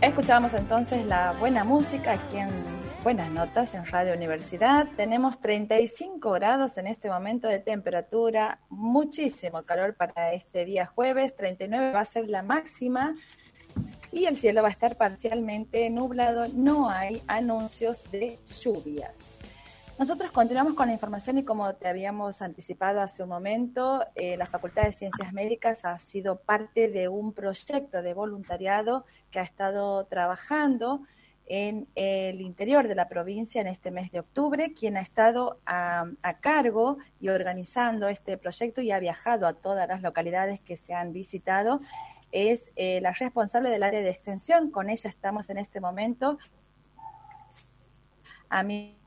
Escuchábamos entonces la buena música aquí en Buenas Notas en Radio Universidad. Tenemos 35 grados en este momento de temperatura, muchísimo calor para este día jueves, 39 va a ser la máxima y el cielo va a estar parcialmente nublado, no hay anuncios de lluvias. Nosotros continuamos con la información y como te habíamos anticipado hace un momento, eh, la Facultad de Ciencias Médicas ha sido parte de un proyecto de voluntariado que ha estado trabajando en el interior de la provincia en este mes de octubre, quien ha estado a, cargo y organizando este proyecto y ha viajado a todas las localidades que se han visitado, es eh, la responsable del área de extensión. Con ella estamos en este momento. A mí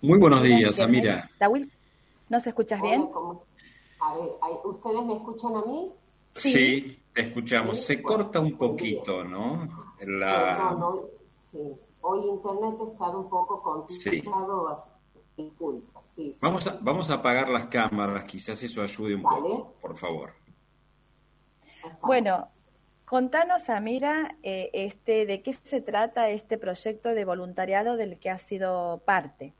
muy buenos días, Amira. ¿nos escuchas bien? A ver, ¿ustedes me escuchan a mí? Sí, te escuchamos. Se corta un poquito, ¿no? La... sí. Hoy internet está un poco complicado, sí. Sí, vamos, a, vamos a apagar las cámaras, quizás eso ayude un poco, por favor. Bueno, contanos, Amira, eh, este, de qué se trata este proyecto de voluntariado del que has sido parte.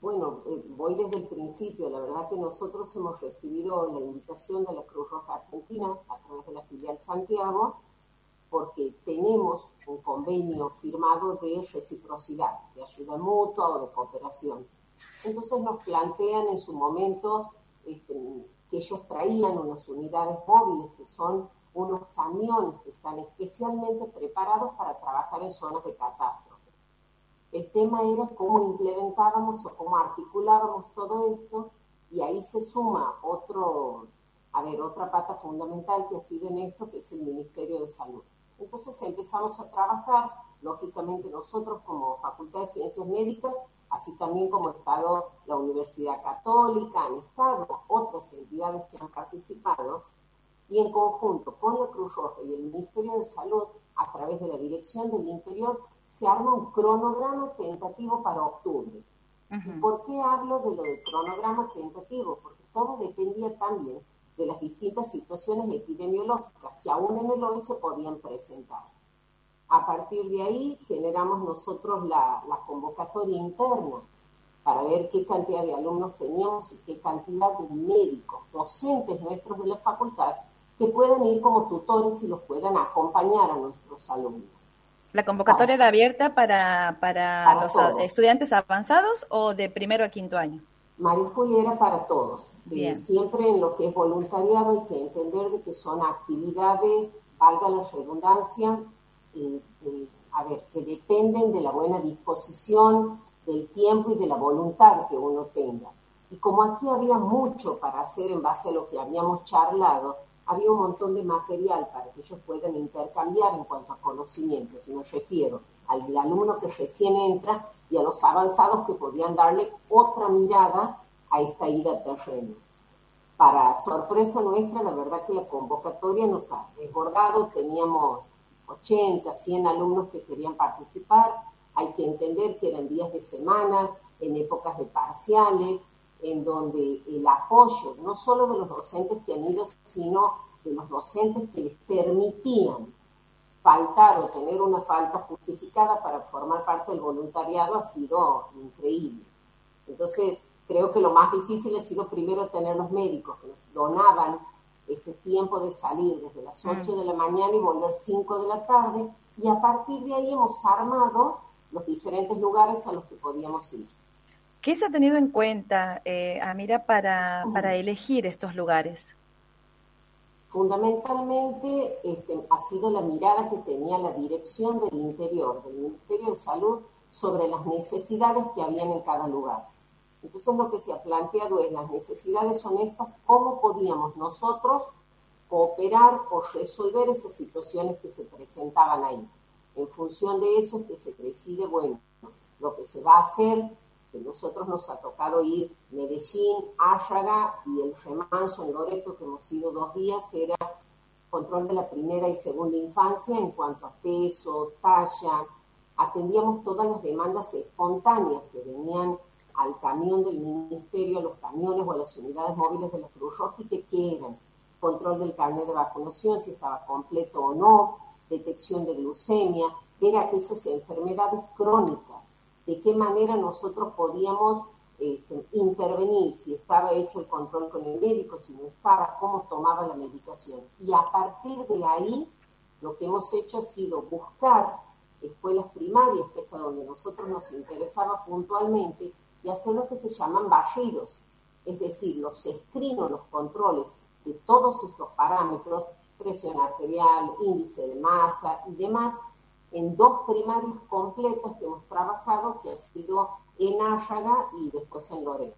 Bueno, eh, voy desde el principio. La verdad que nosotros hemos recibido la invitación de la Cruz Roja Argentina a través de la filial Santiago porque tenemos un convenio firmado de reciprocidad, de ayuda mutua o de cooperación. Entonces nos plantean en su momento este, que ellos traían unas unidades móviles que son unos camiones que están especialmente preparados para trabajar en zonas de catástrofe el tema era cómo implementábamos o cómo articulábamos todo esto y ahí se suma otro, a ver, otra pata fundamental que ha sido en esto, que es el Ministerio de Salud. Entonces empezamos a trabajar, lógicamente nosotros como Facultad de Ciencias Médicas, así también como Estado la Universidad Católica, han estado otras entidades que han participado, y en conjunto con la Cruz Roja y el Ministerio de Salud, a través de la Dirección del Interior, se arma un cronograma tentativo para octubre. por qué hablo de lo de cronograma tentativo? Porque todo dependía también de las distintas situaciones epidemiológicas que aún en el hoy se podían presentar. A partir de ahí generamos nosotros la, la convocatoria interna para ver qué cantidad de alumnos teníamos y qué cantidad de médicos, docentes nuestros de la facultad, que puedan ir como tutores y los puedan acompañar a nuestros alumnos. ¿La convocatoria era abierta para, para, los estudiantes avanzados o de primero a quinto año? María Julia era para todos. siempre en lo que es voluntariado hay que entender de que son actividades, valga la redundancia, a ver, que dependen de la buena disposición, del tiempo y de la voluntad que uno tenga. Y como aquí había mucho para hacer en base a lo que habíamos charlado, había un montón de material para que ellos puedan intercambiar en cuanto a conocimientos, y me refiero al alumno que recién entra y a los avanzados que podían darle otra mirada a esta ida a terreno. Para sorpresa nuestra, la verdad que la convocatoria nos ha desbordado, teníamos 80, 100 alumnos que querían participar, hay que entender que eran días de semana, en épocas de parciales, en donde el apoyo no solo de los docentes que han ido, sino de los docentes que les permitían faltar o tener una falta justificada para formar parte del voluntariado ha sido increíble. Entonces, creo que lo más difícil ha sido primero tener los médicos que nos donaban este tiempo de salir desde las 8 mm. de la mañana y volver 5 de la tarde, y a partir de ahí hemos armado los diferentes lugares a los que podíamos ir. ¿Qué se ha tenido en cuenta, eh, Amira, para, para elegir estos lugares? Fundamentalmente este, ha sido la mirada que tenía la dirección del interior, del Ministerio de Salud, sobre las necesidades que habían en cada lugar. Entonces lo que se ha planteado es, las necesidades son estas, ¿cómo podíamos nosotros cooperar o resolver esas situaciones que se presentaban ahí? En función de eso es que se decide, bueno, lo que se va a hacer, que nosotros nos ha tocado ir Medellín, Áfraga y el remanso en Loreto, que hemos ido dos días, era control de la primera y segunda infancia en cuanto a peso, talla. Atendíamos todas las demandas espontáneas que venían al camión del ministerio, a los camiones o a las unidades móviles de la Cruz Roja que qué eran control del carnet de vacunación, si estaba completo o no, detección de glucemia, ver aquellas enfermedades crónicas, de qué manera nosotros podíamos este, intervenir, si estaba hecho el control con el médico, si no estaba, cómo tomaba la medicación. Y a partir de ahí, lo que hemos hecho ha sido buscar escuelas primarias, que es a donde nosotros nos interesaba puntualmente, y hacer lo que se llaman barridos, es decir, los escrinos, los controles de todos estos parámetros, presión arterial, índice de masa y demás, en dos primarias completas que hemos trabajado, que ha sido en Áraga y después en Loreto.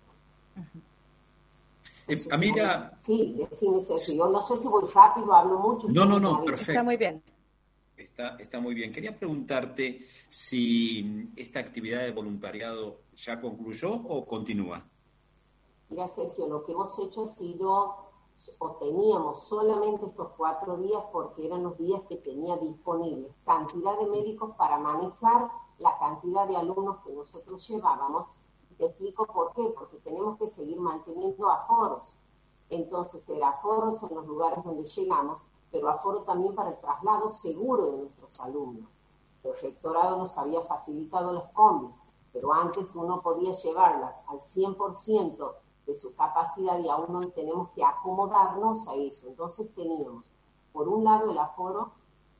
Eh, Amira. Sí, decime, si Yo no sé si voy rápido, hablo mucho. No, no, no, perfecto. Está muy bien. Está, está muy bien. Quería preguntarte si esta actividad de voluntariado ya concluyó o continúa. Mira, Sergio, lo que hemos hecho ha sido o teníamos solamente estos cuatro días porque eran los días que tenía disponibles cantidad de médicos para manejar la cantidad de alumnos que nosotros llevábamos. te explico por qué, porque tenemos que seguir manteniendo aforos. Entonces, era aforos en los lugares donde llegamos, pero aforo también para el traslado seguro de nuestros alumnos. El rectorado nos había facilitado los combis, pero antes uno podía llevarlas al 100% de su capacidad y aún no tenemos que acomodarnos a eso. Entonces teníamos, por un lado, el aforo,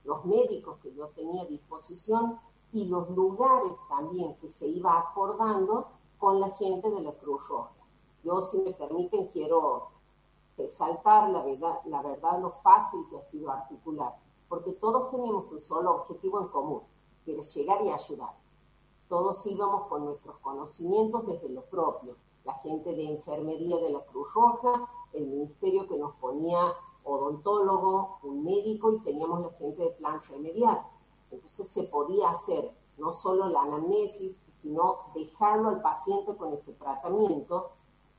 los médicos que yo tenía a disposición y los lugares también que se iba acordando con la gente de la Cruz Roja. Yo, si me permiten, quiero resaltar la verdad, la verdad lo fácil que ha sido articular, porque todos teníamos un solo objetivo en común, que era llegar y ayudar. Todos íbamos con nuestros conocimientos desde lo propio, la gente de enfermería de la Cruz Roja, el ministerio que nos ponía odontólogo, un médico y teníamos la gente de plan remedial. Entonces se podía hacer no solo la anamnesis, sino dejarlo al paciente con ese tratamiento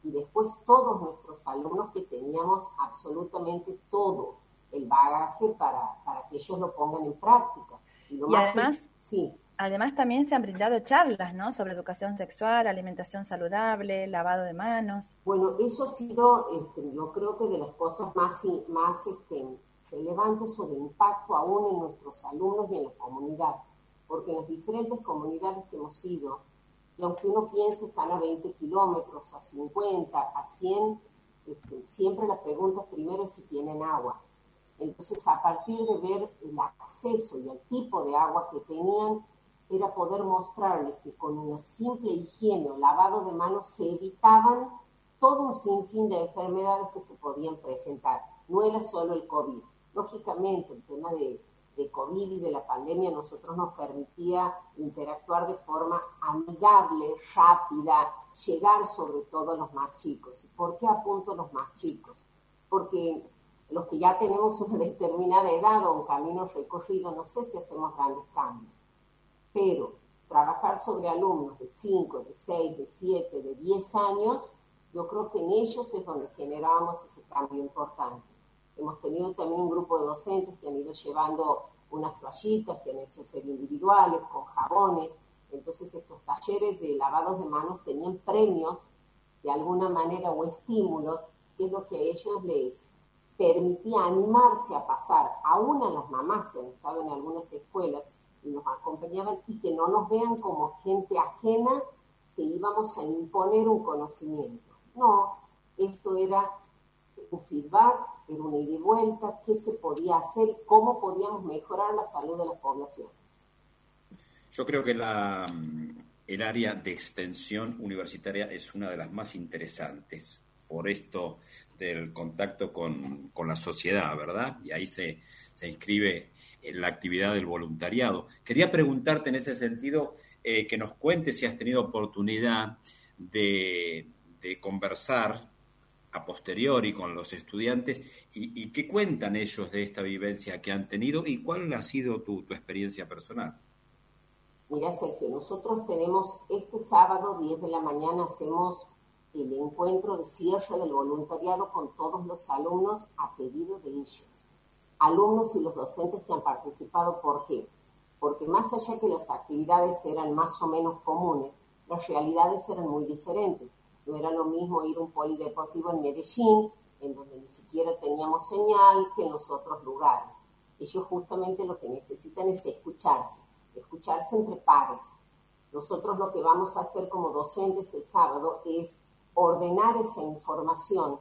y después todos nuestros alumnos que teníamos absolutamente todo el bagaje para, para que ellos lo pongan en práctica. Y, además, sí. Además también se han brindado charlas, ¿no? Sobre educación sexual, alimentación saludable, lavado de manos. Bueno, eso ha sido, este, yo creo que de las cosas más, más este, relevantes o de impacto aún en nuestros alumnos y en la comunidad, porque en las diferentes comunidades que hemos ido, y aunque uno piense están a 20 kilómetros, a 50, a 100, este, siempre la pregunta primero es si tienen agua. Entonces, a partir de ver el acceso y el tipo de agua que tenían, era poder mostrarles que con una simple higiene o lavado de manos se evitaban todo un sinfín de enfermedades que se podían presentar. No era solo el COVID. Lógicamente, el tema de, COVID y de la pandemia nosotros nos permitía interactuar de forma amigable, rápida, llegar sobre todo a los más chicos. ¿Y por qué apunto a los más chicos? Porque los que ya tenemos una determinada edad o un camino recorrido, no sé si hacemos grandes cambios pero trabajar sobre alumnos de 5, de 6, de 7, de 10 años, yo creo que en ellos es donde generamos ese cambio importante. Hemos tenido también un grupo de docentes que han ido llevando unas toallitas que han hecho ser individuales, con jabones. Entonces estos talleres de lavados de manos tenían premios de alguna manera o estímulos, que es lo que a ellos les permitía animarse a pasar, aún a las mamás que han estado en algunas escuelas, nos acompañaban y que no nos vean como gente ajena que íbamos a imponer un conocimiento. No, esto era un feedback, era una ida y vuelta, qué se podía hacer, cómo podíamos mejorar la salud de las poblaciones. Yo creo que la, el área de extensión universitaria es una de las más interesantes por esto del contacto con, con la sociedad, ¿verdad? Y ahí se, se inscribe la actividad del voluntariado. Quería preguntarte en ese sentido eh, que nos cuentes si has tenido oportunidad de, conversar a posteriori con los estudiantes y, qué cuentan ellos de esta vivencia que han tenido y cuál ha sido tu, tu experiencia personal. Mira, Sergio, nosotros tenemos este sábado 10 de la mañana hacemos el encuentro de cierre del voluntariado con todos los alumnos a pedido de ellos alumnos y los docentes que han participado. ¿Por qué? Porque más allá que las actividades eran más o menos comunes, las realidades eran muy diferentes. No era lo mismo ir a un polideportivo en Medellín en donde ni siquiera teníamos señal que en los otros lugares. Ellos justamente lo que necesitan es escucharse, escucharse entre pares. Nosotros lo que vamos a hacer como docentes el sábado es ordenar esa información,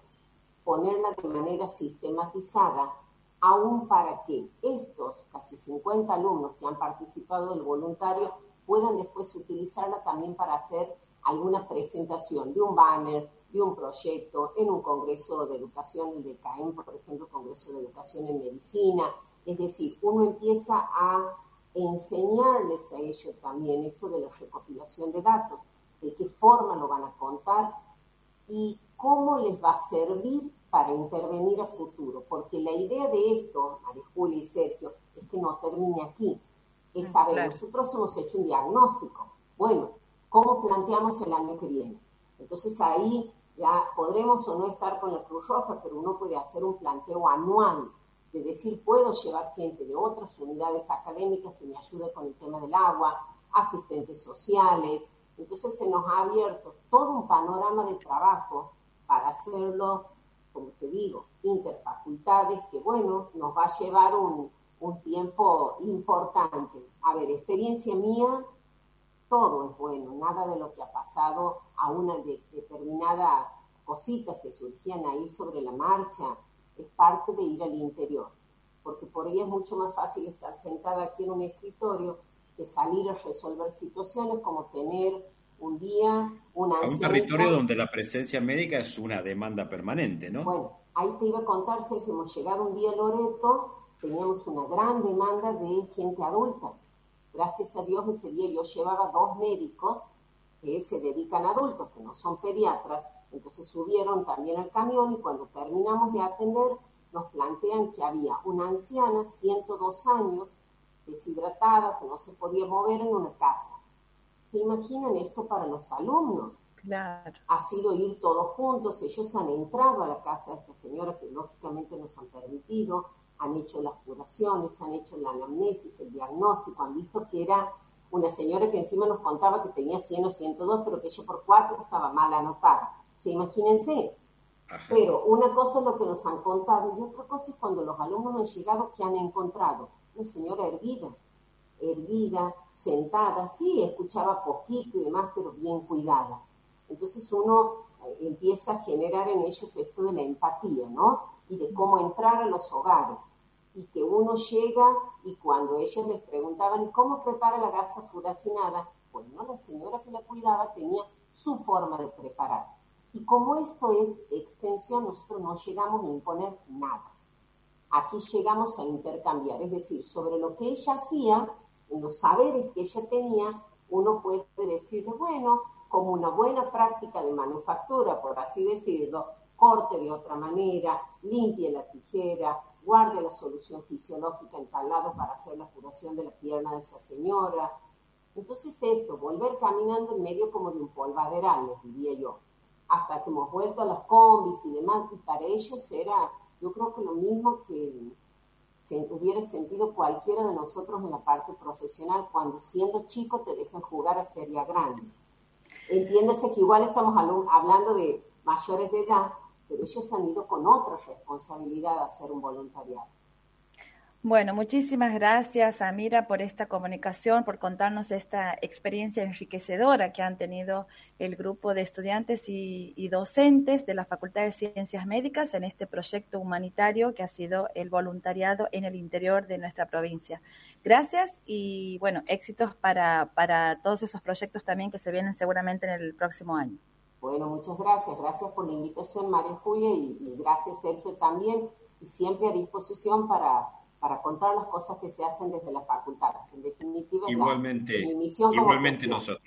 ponerla de manera sistematizada, aún para que estos casi 50 alumnos que han participado del voluntario puedan después utilizarla también para hacer alguna presentación de un banner, de un proyecto en un congreso de educación, el de CAEM, por ejemplo, Congreso de Educación en Medicina. Es decir, uno empieza a enseñarles a ellos también esto de la recopilación de datos, de qué forma lo van a contar y cómo les va a servir para intervenir a futuro. Porque la idea de esto, María Julia y Sergio, es que no termine aquí. Es mm, saber, nosotros hemos hecho un diagnóstico. Bueno, ¿cómo planteamos el año que viene? Entonces ahí ya podremos o no estar con la Cruz Roja, pero uno puede hacer un planteo anual de decir, puedo llevar gente de otras unidades académicas que me ayude con el tema del agua, asistentes sociales. Entonces se nos ha abierto todo un panorama de trabajo para hacerlo, como te digo, interfacultades, que bueno, nos va a llevar un, un tiempo importante. A ver, experiencia mía, todo es bueno, nada de lo que ha pasado a una de determinadas cositas que surgían ahí sobre la marcha, es parte de ir al interior, porque por ahí es mucho más fácil estar sentada aquí en un escritorio que salir a resolver situaciones como tener un día una... un territorio donde la presencia médica es una demanda permanente, ¿no? Bueno, ahí te iba a contar, que hemos llegado un día a Loreto, teníamos una gran demanda de gente adulta. Gracias a Dios ese día yo llevaba dos médicos que se dedican a adultos, que no son pediatras, entonces subieron también al camión y cuando terminamos de atender nos plantean que había una anciana, 102 años, deshidratada, que no se podía mover en una casa. ¿Se imaginan esto para los alumnos? Claro. Ha sido ir todos juntos, ellos han entrado a la casa de esta señora que lógicamente nos han permitido, han hecho las curaciones, han hecho la anamnesis, el diagnóstico, han visto que era una señora que encima nos contaba que tenía 100 o 102, pero que ella por cuatro estaba mal anotada. ¿Se imagínense? Pero una cosa es lo que nos han contado y otra cosa es cuando los alumnos han llegado que han encontrado una señora erguida, erguida, sentada, sí, escuchaba poquito y demás, pero bien cuidada. Entonces uno eh, empieza a generar en ellos esto de la empatía, ¿no? Y de cómo entrar a los hogares y que uno llega y cuando ellas les preguntaban cómo prepara la gasa furacinada, bueno, la señora que la cuidaba tenía su forma de preparar. Y como esto es extensión, nosotros no llegamos a imponer nada. Aquí llegamos a intercambiar, es decir, sobre lo que ella hacía, los saberes que ella tenía, uno puede decirle, bueno, como una buena práctica de manufactura, por así decirlo, corte de otra manera, limpie la tijera, guarde la solución fisiológica en tal lado para hacer la curación de la pierna de esa señora. Entonces esto, volver caminando en medio como de un polvaderal, les diría yo, hasta que hemos vuelto a las combis y demás, y para ellos era, yo creo que lo mismo que se hubiera sentido cualquiera de nosotros en la parte profesional cuando siendo chico te dejan jugar a serie grande. Entiéndase que igual estamos hablando de mayores de edad, pero ellos han ido con otra responsabilidad a hacer un voluntariado. Bueno, muchísimas gracias, Amira, por esta comunicación, por contarnos esta experiencia enriquecedora que han tenido el grupo de estudiantes y, y, docentes de la Facultad de Ciencias Médicas en este proyecto humanitario que ha sido el voluntariado en el interior de nuestra provincia. Gracias y, bueno, éxitos para, para todos esos proyectos también que se vienen seguramente en el próximo año. Bueno, muchas gracias. Gracias por la invitación, María Julia, y, gracias, Sergio, también. Y siempre a disposición para, para contar las cosas que se hacen desde la facultad. En definitiva, igualmente, mi misión igualmente nosotros.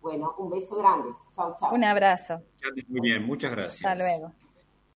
Bueno, un beso grande. Chao, chao. Un abrazo. Muy bien, muchas gracias. Hasta luego.